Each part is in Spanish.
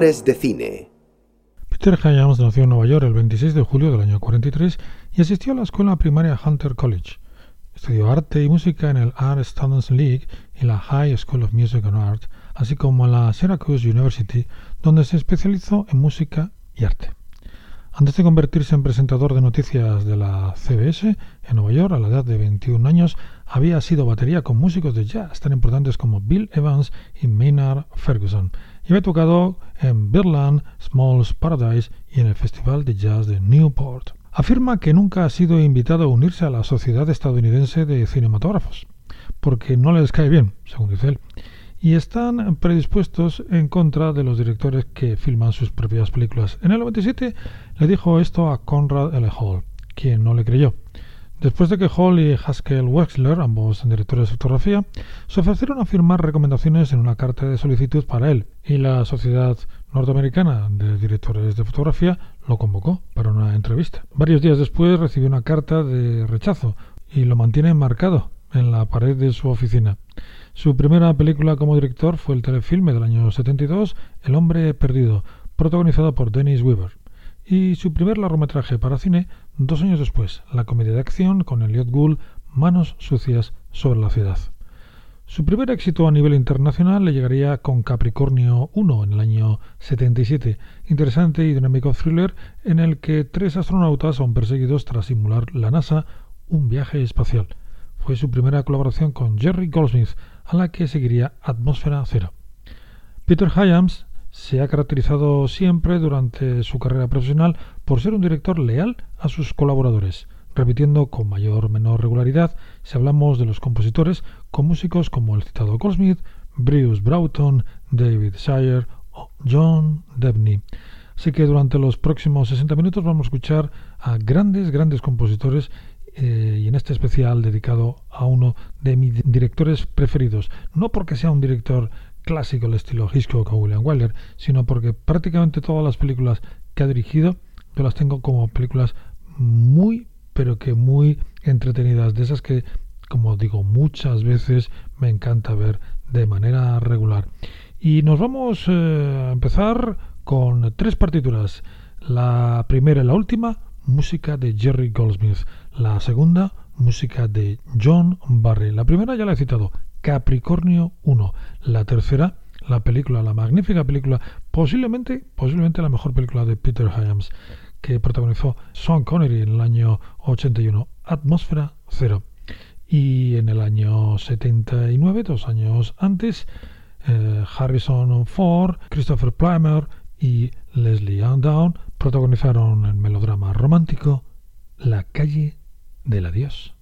De cine. Peter Hyams nació en Nueva York el 26 de julio del año 43 y asistió a la escuela primaria Hunter College. Estudió arte y música en el Art Students League y la High School of Music and Art, así como en la Syracuse University, donde se especializó en música y arte. Antes de convertirse en presentador de noticias de la CBS en Nueva York a la edad de 21 años, había sido batería con músicos de jazz tan importantes como Bill Evans y Maynard Ferguson, y había tocado en Birdland, Smalls Paradise y en el Festival de Jazz de Newport. Afirma que nunca ha sido invitado a unirse a la Sociedad Estadounidense de Cinematógrafos, porque no les cae bien, según dice él, y están predispuestos en contra de los directores que filman sus propias películas. En el 97 le dijo esto a Conrad L. Hall, quien no le creyó. Después de que Hall y Haskell Wexler, ambos directores de fotografía, se ofrecieron a firmar recomendaciones en una carta de solicitud para él, y la Sociedad Norteamericana de Directores de Fotografía lo convocó para una entrevista. Varios días después recibió una carta de rechazo y lo mantiene marcado en la pared de su oficina. Su primera película como director fue el telefilme del año 72, El hombre perdido, protagonizado por Dennis Weaver y su primer largometraje para cine dos años después, la comedia de acción con Elliot Gould, Manos sucias sobre la ciudad. Su primer éxito a nivel internacional le llegaría con Capricornio 1 en el año 77, interesante y dinámico thriller en el que tres astronautas son perseguidos tras simular la NASA un viaje espacial. Fue su primera colaboración con Jerry Goldsmith, a la que seguiría Atmósfera Cero. Peter Hyams se ha caracterizado siempre durante su carrera profesional por ser un director leal a sus colaboradores, repitiendo con mayor o menor regularidad, si hablamos de los compositores, con músicos como el citado Goldsmith, Bruce Broughton, David Shire o John Debney. Así que durante los próximos 60 minutos vamos a escuchar a grandes, grandes compositores eh, y en este especial dedicado a uno de mis directores preferidos. No porque sea un director clásico el estilo Hitchcock o William Wyler, sino porque prácticamente todas las películas que ha dirigido yo las tengo como películas muy, pero que muy entretenidas, de esas que, como digo, muchas veces me encanta ver de manera regular. Y nos vamos eh, a empezar con tres partituras. La primera y la última, música de Jerry Goldsmith. La segunda, música de John Barry. La primera ya la he citado, Capricornio 1. La tercera, la película, la magnífica película, posiblemente, posiblemente la mejor película de Peter Hyams, que protagonizó Sean Connery en el año 81, Atmósfera Cero. Y en el año 79, dos años antes, eh, Harrison Ford, Christopher Plummer y Leslie Down protagonizaron el melodrama romántico La calle del adiós.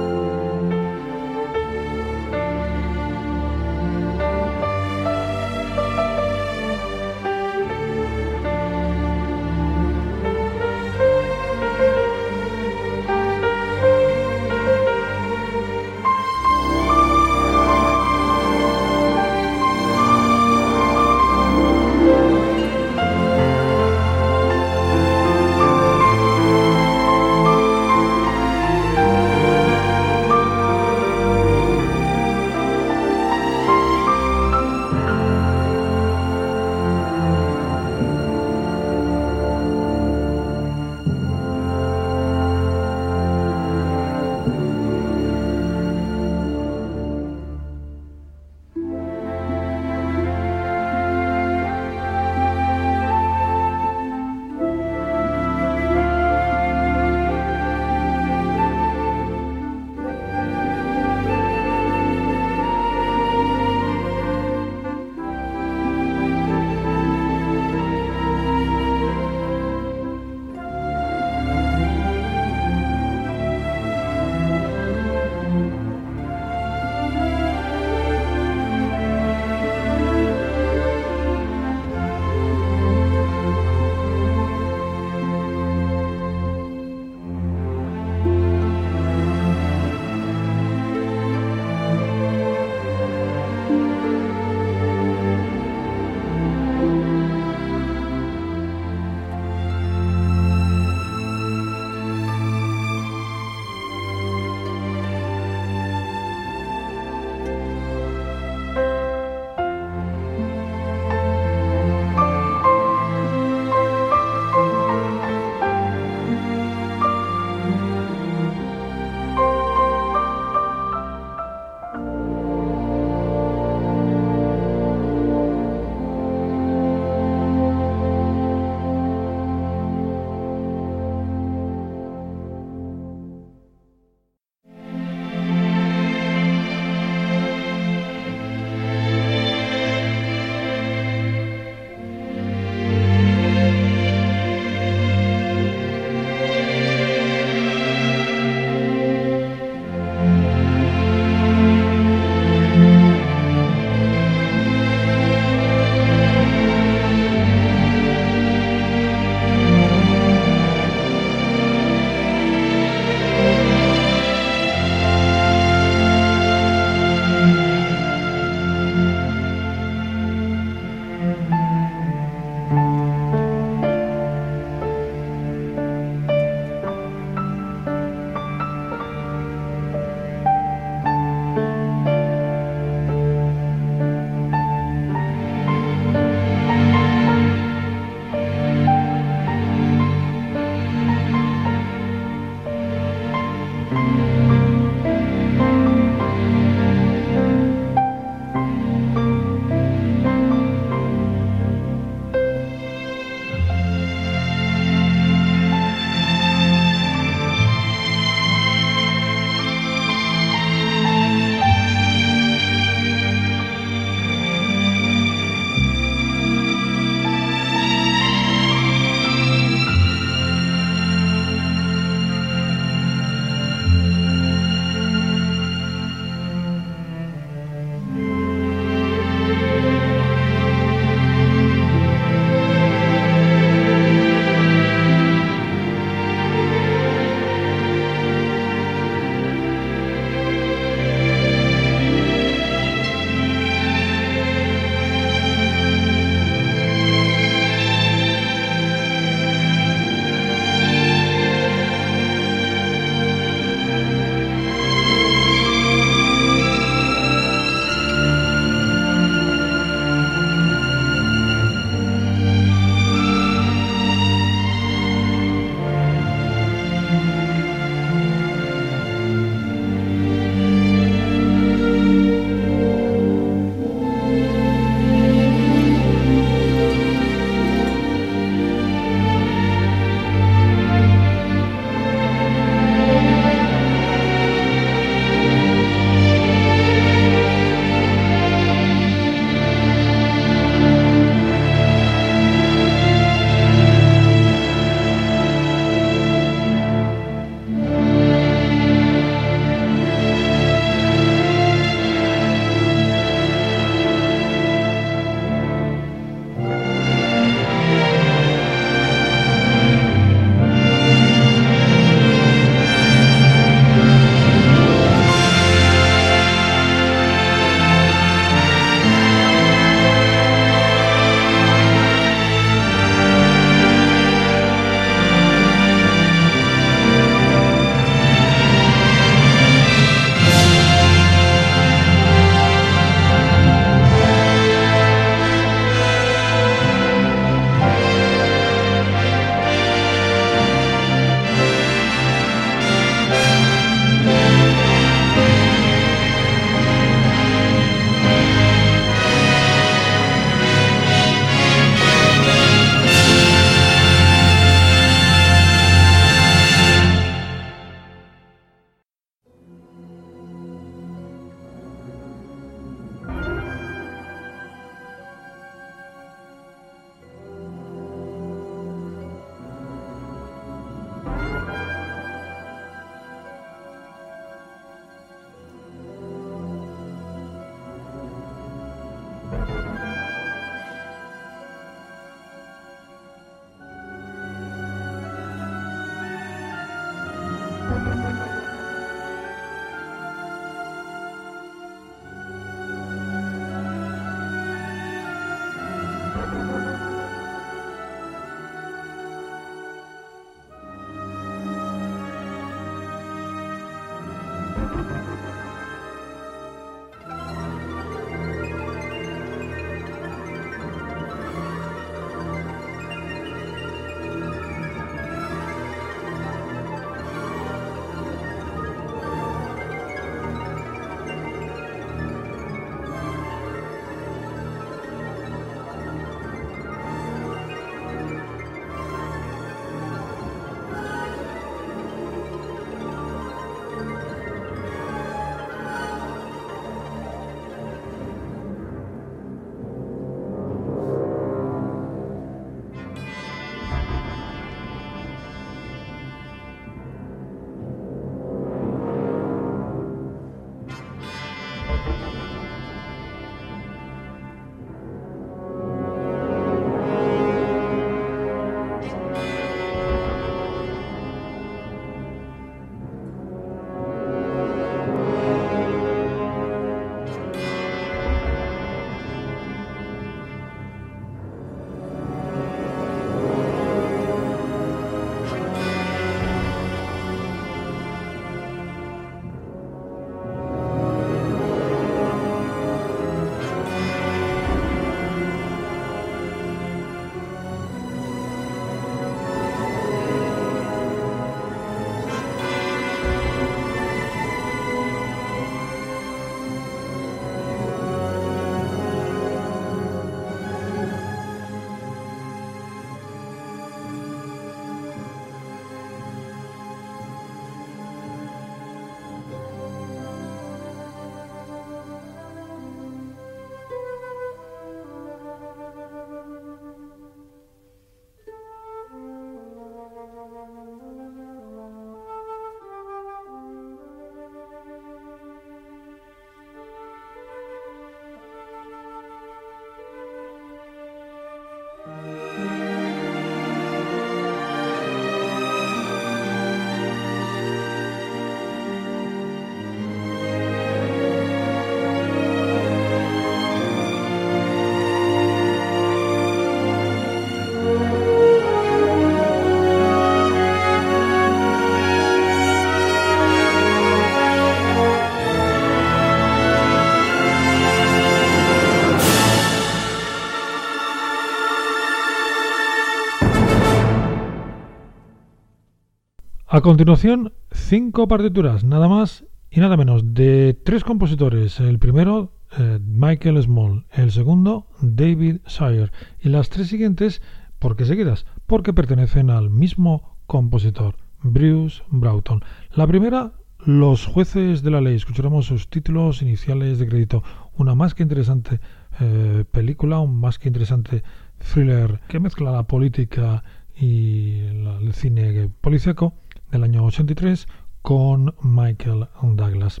Continuación, cinco partituras, nada más y nada menos, de tres compositores. El primero, eh, Michael Small. El segundo, David Shire. Y las tres siguientes, ¿por qué seguidas? Porque pertenecen al mismo compositor, Bruce Broughton. La primera, Los jueces de la ley. Escucharemos sus títulos iniciales de crédito. Una más que interesante eh, película, un más que interesante thriller que mezcla la política y el cine policíaco del año 83 con Michael Douglas.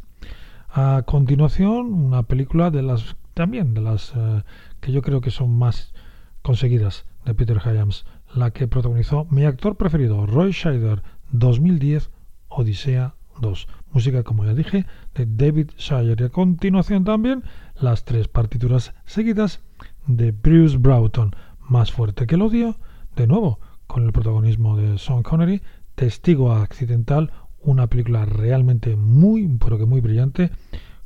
A continuación, una película de las también de las eh, que yo creo que son más conseguidas de Peter Hyams, la que protagonizó mi actor preferido, Roy Scheider, 2010, Odisea 2. Música, como ya dije, de David Shire. Y a continuación también las tres partituras seguidas de Bruce Broughton, Más fuerte que el odio, de nuevo, con el protagonismo de Sean Connery, Testigo accidental, una película realmente muy, pero que muy brillante,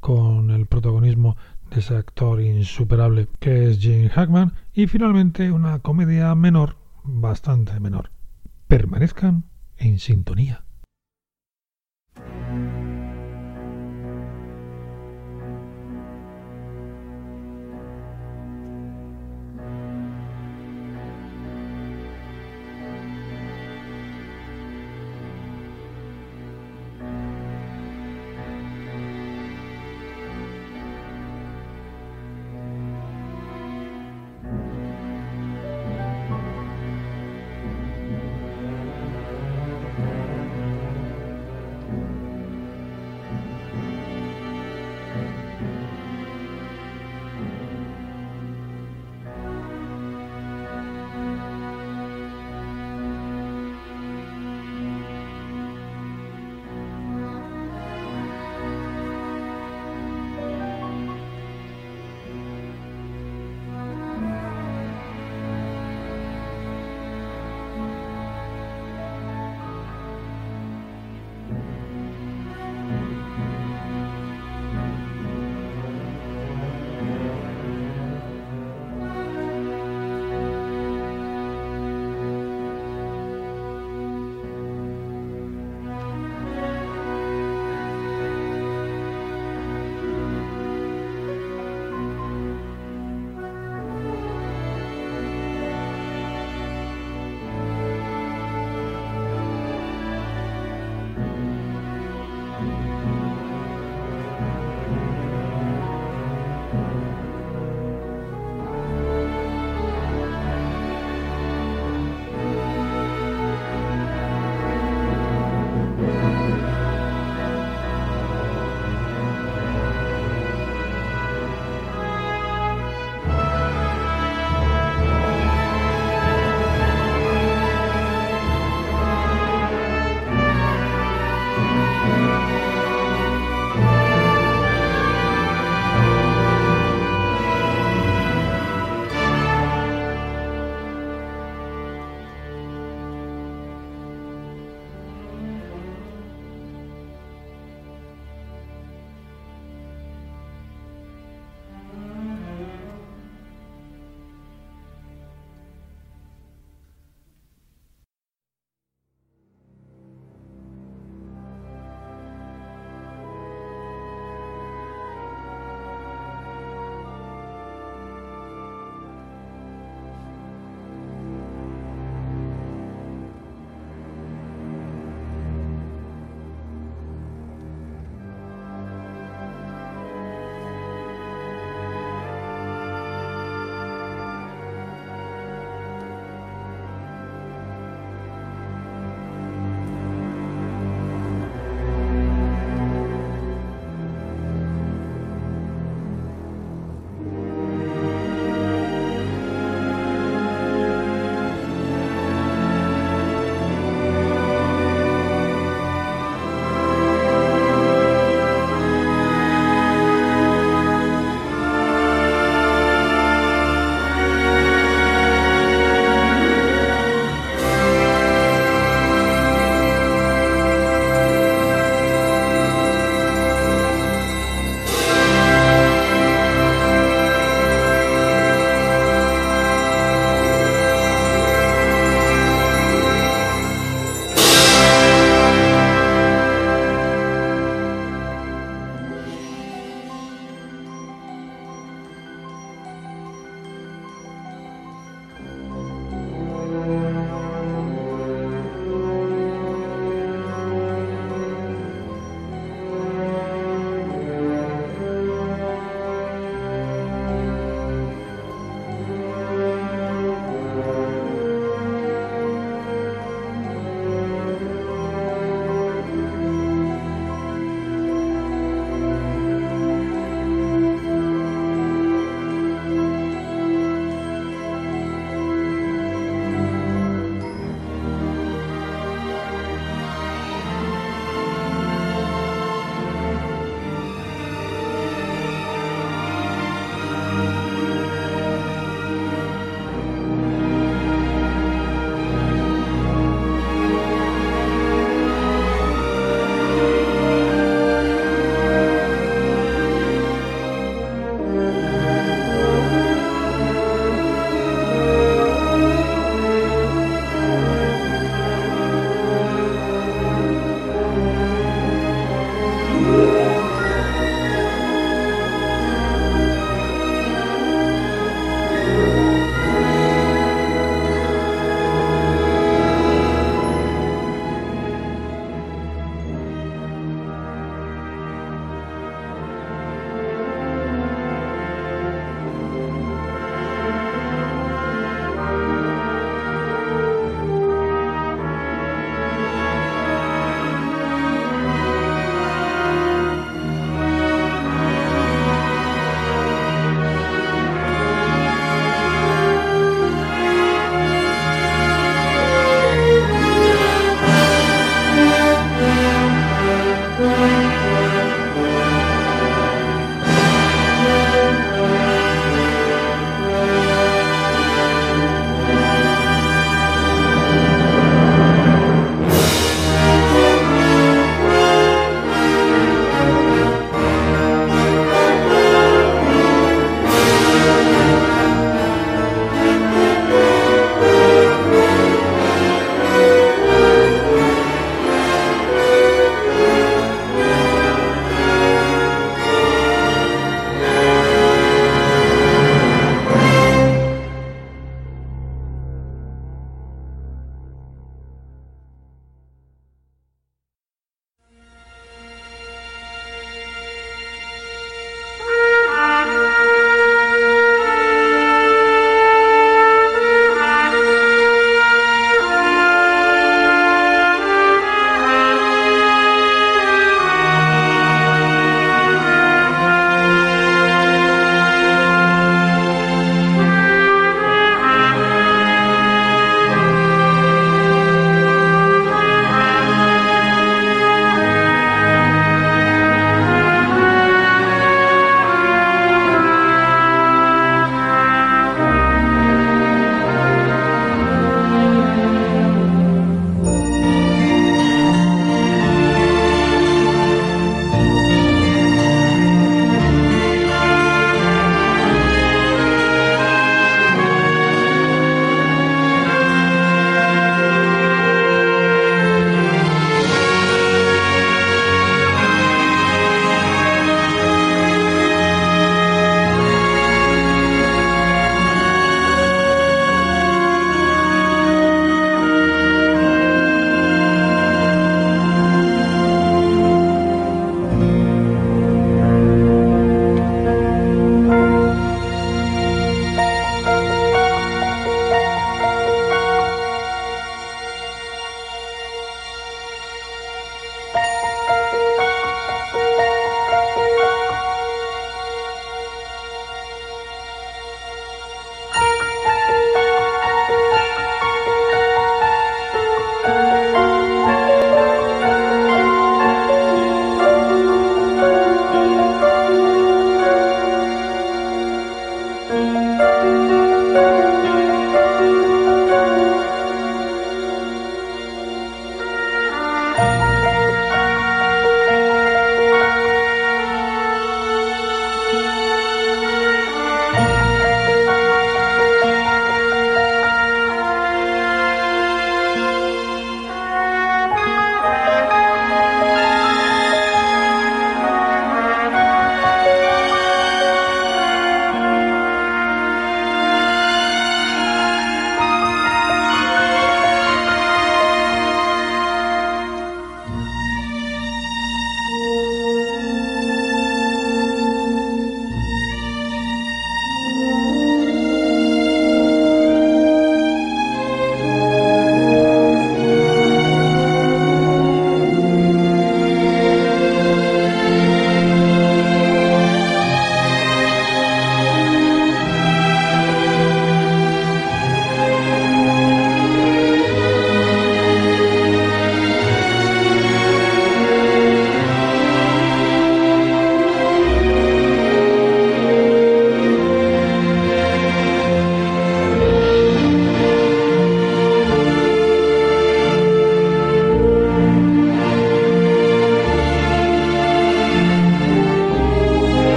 con el protagonismo de ese actor insuperable que es Gene Hackman, y finalmente una comedia menor, bastante menor. Permanezcan en sintonía.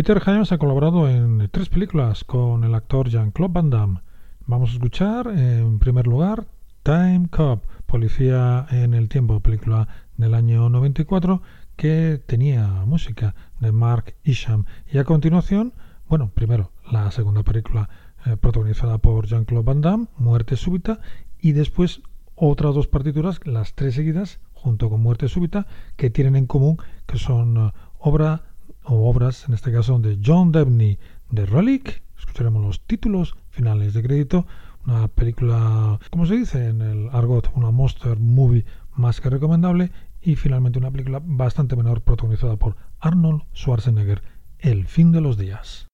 Peter Hyams ha colaborado en tres películas con el actor Jean-Claude Van Damme. Vamos a escuchar en primer lugar Time Cop, Policía en el Tiempo, película del año 94 que tenía música de Mark Isham. Y a continuación, bueno, primero la segunda película eh, protagonizada por Jean-Claude Van Damme, Muerte Súbita, y después otras dos partituras, las tres seguidas, junto con Muerte Súbita, que tienen en común que son eh, obra o obras, en este caso de John Debney de Relic. Escucharemos los títulos finales de crédito. Una película, como se dice en el argot, una monster movie más que recomendable. Y finalmente una película bastante menor protagonizada por Arnold Schwarzenegger, El fin de los días.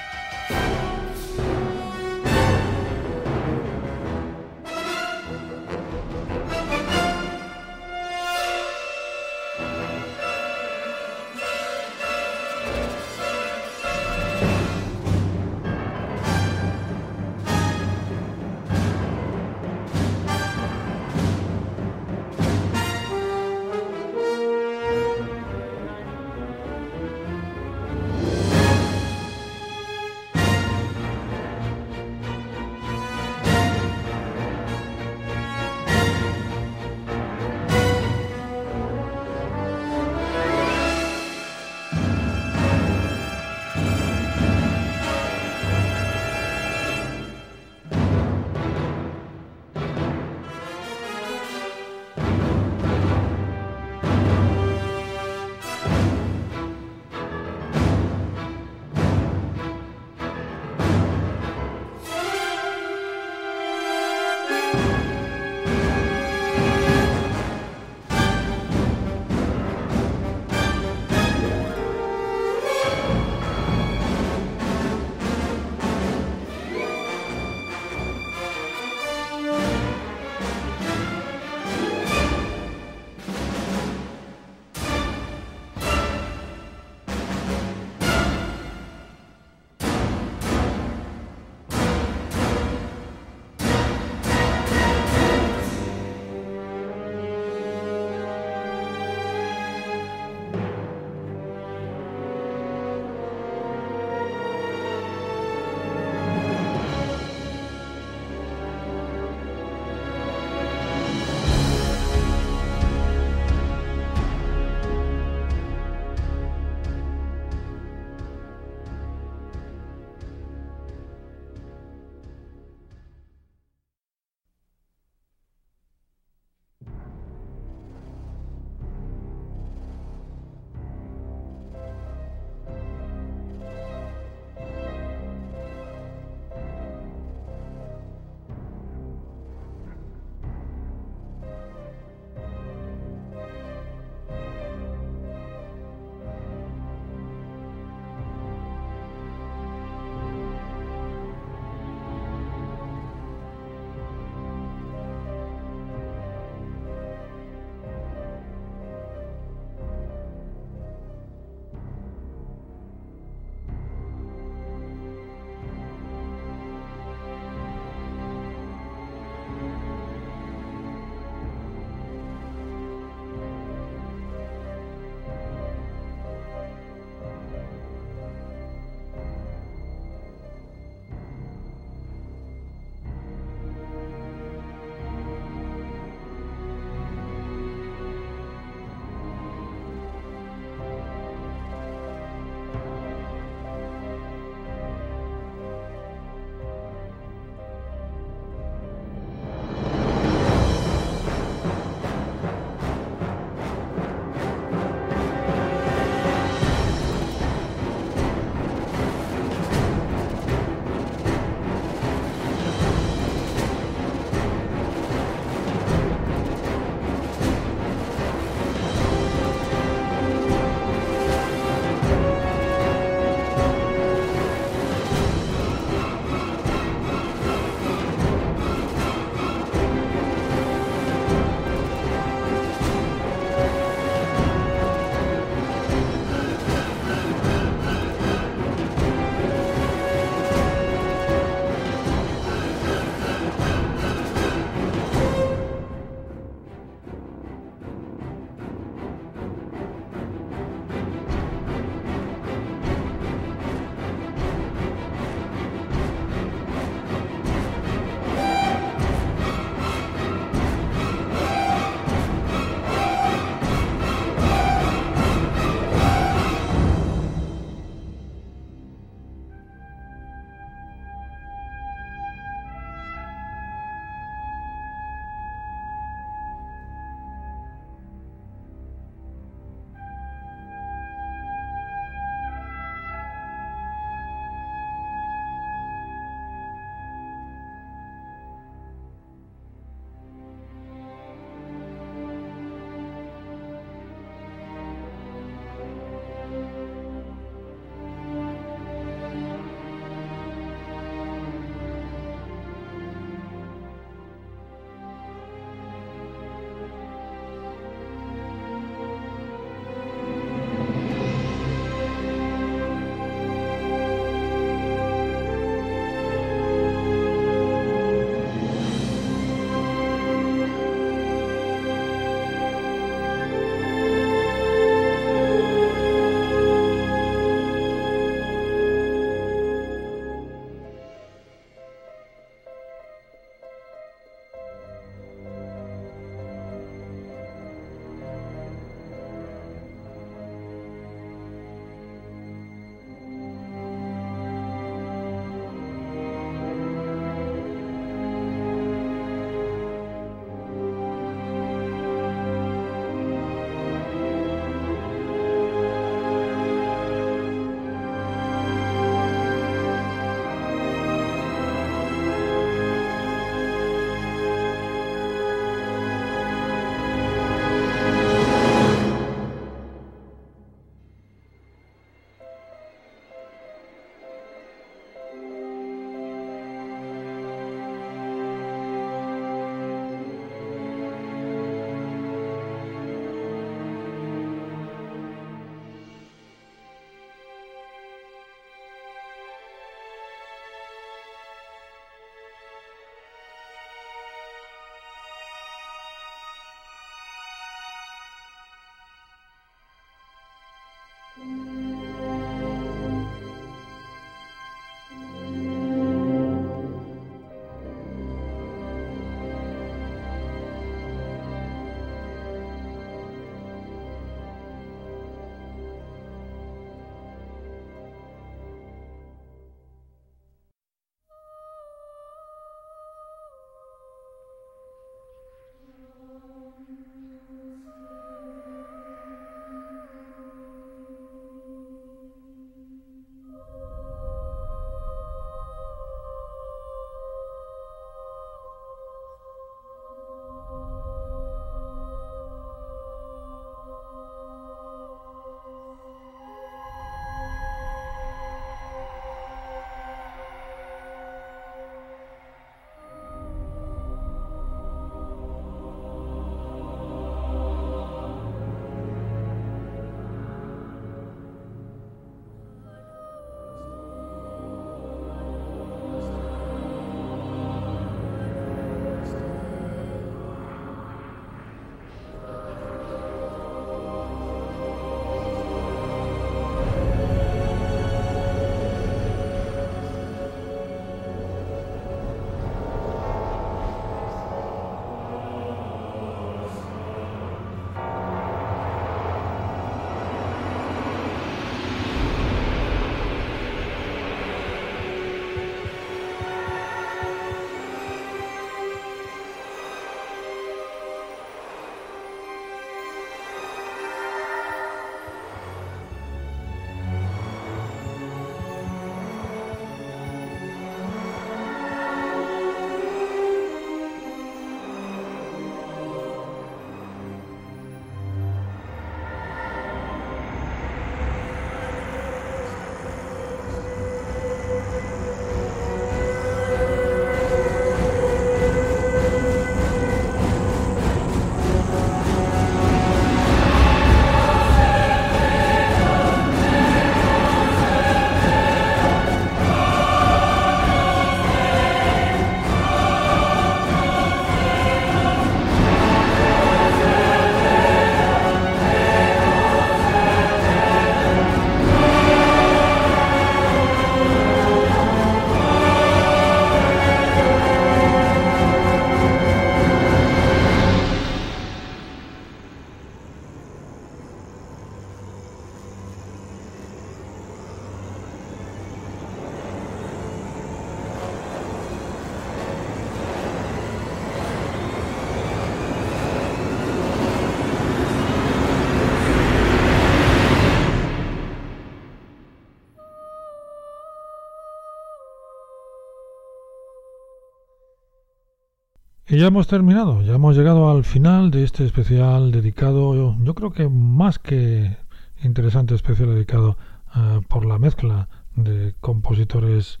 Ya hemos terminado, ya hemos llegado al final de este especial dedicado, yo creo que más que interesante especial dedicado uh, por la mezcla de compositores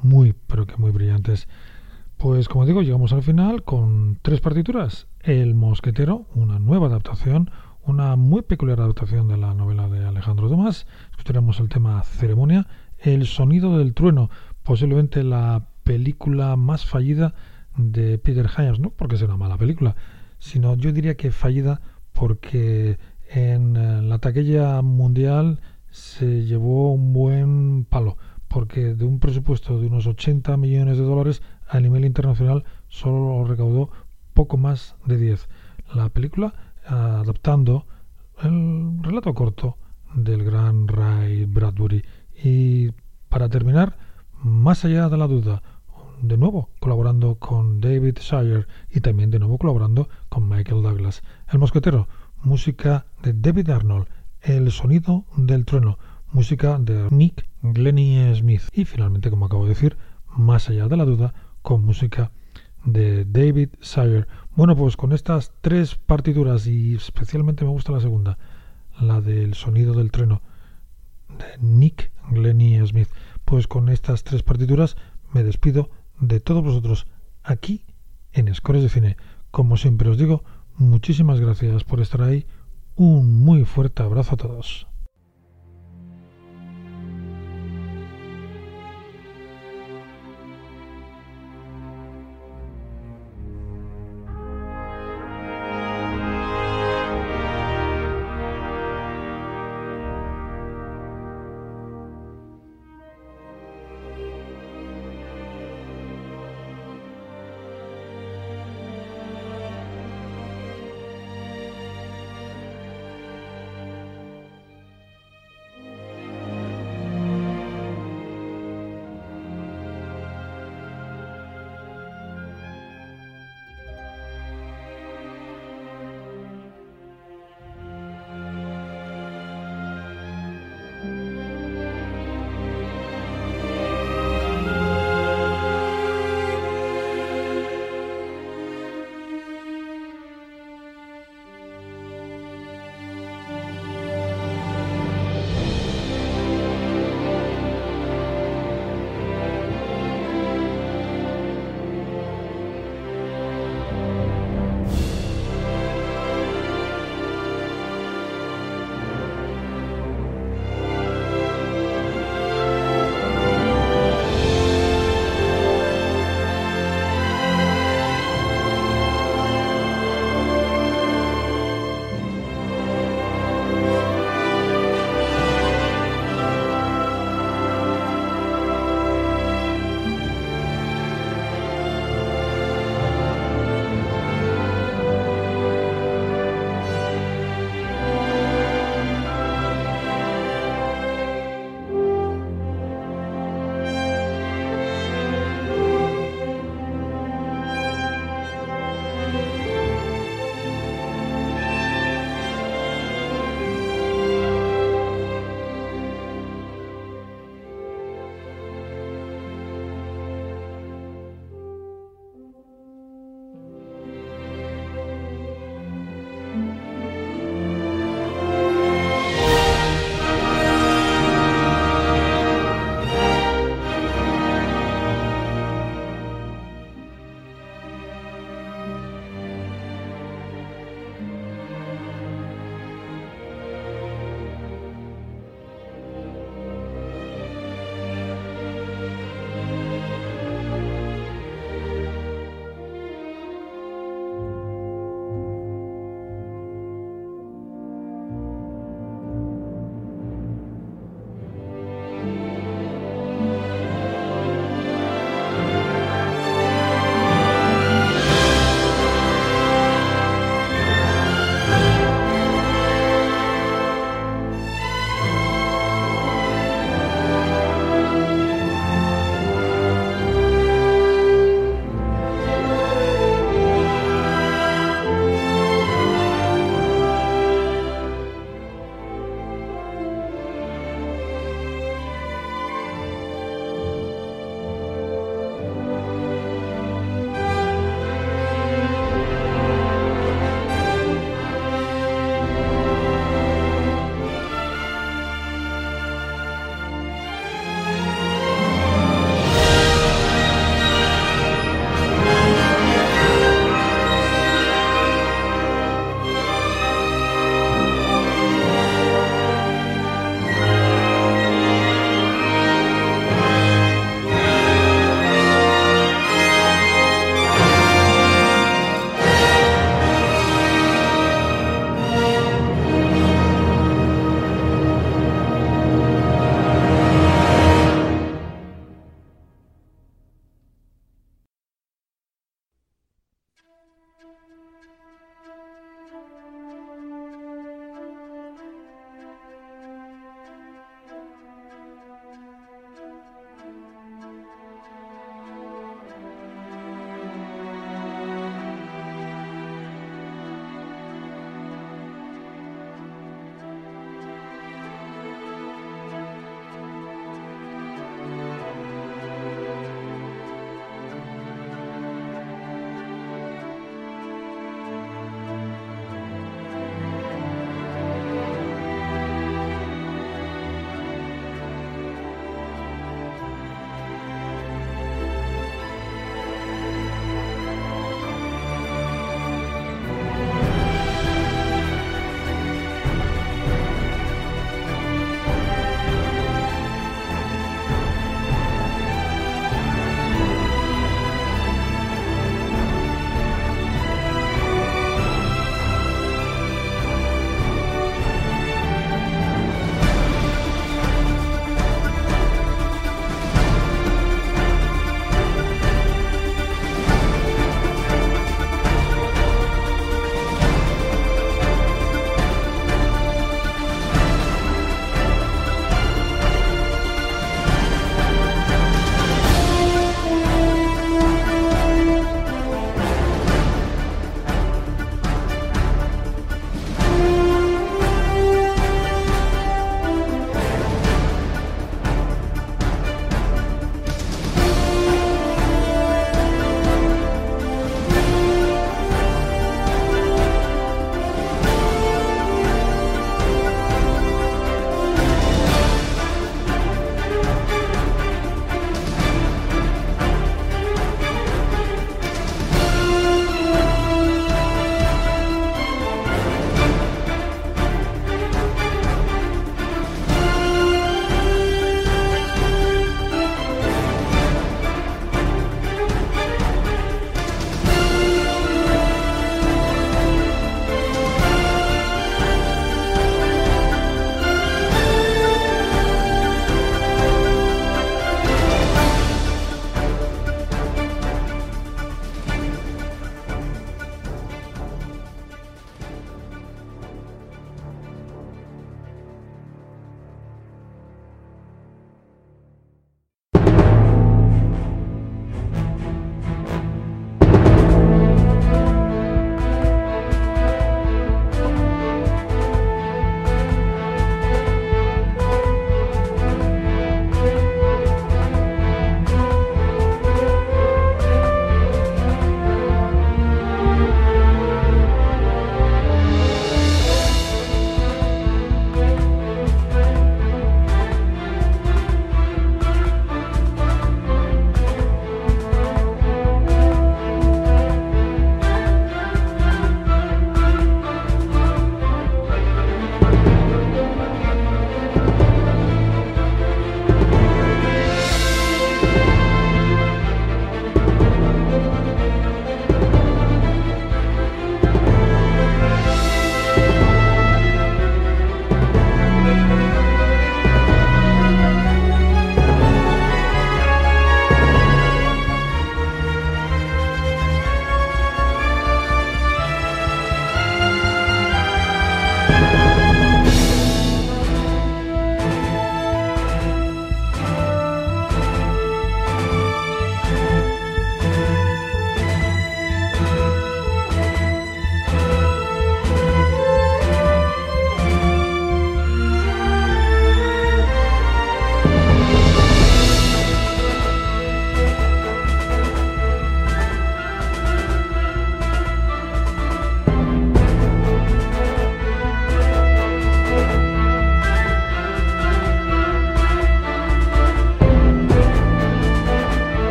muy, pero que muy brillantes. Pues como digo, llegamos al final con tres partituras. El Mosquetero, una nueva adaptación, una muy peculiar adaptación de la novela de Alejandro Dumas. Escucharemos el tema Ceremonia, El Sonido del Trueno, posiblemente la película más fallida de Peter Hyams, no porque sea una mala película, sino yo diría que fallida porque en la taquilla mundial se llevó un buen palo, porque de un presupuesto de unos 80 millones de dólares a nivel internacional solo recaudó poco más de 10. La película adaptando el relato corto del gran Ray Bradbury. Y para terminar, más allá de la duda, de nuevo colaborando con David Shire y también de nuevo colaborando con Michael Douglas. El Mosquetero, música de David Arnold, El Sonido del Trueno, música de Nick Glennie Smith y finalmente, como acabo de decir, Más allá de la duda, con música de David Shire. Bueno, pues con estas tres partituras y especialmente me gusta la segunda, la del sonido del trueno de Nick Glennie Smith. Pues con estas tres partituras me despido de todos vosotros aquí en Scores de Cine. Como siempre os digo, muchísimas gracias por estar ahí. Un muy fuerte abrazo a todos.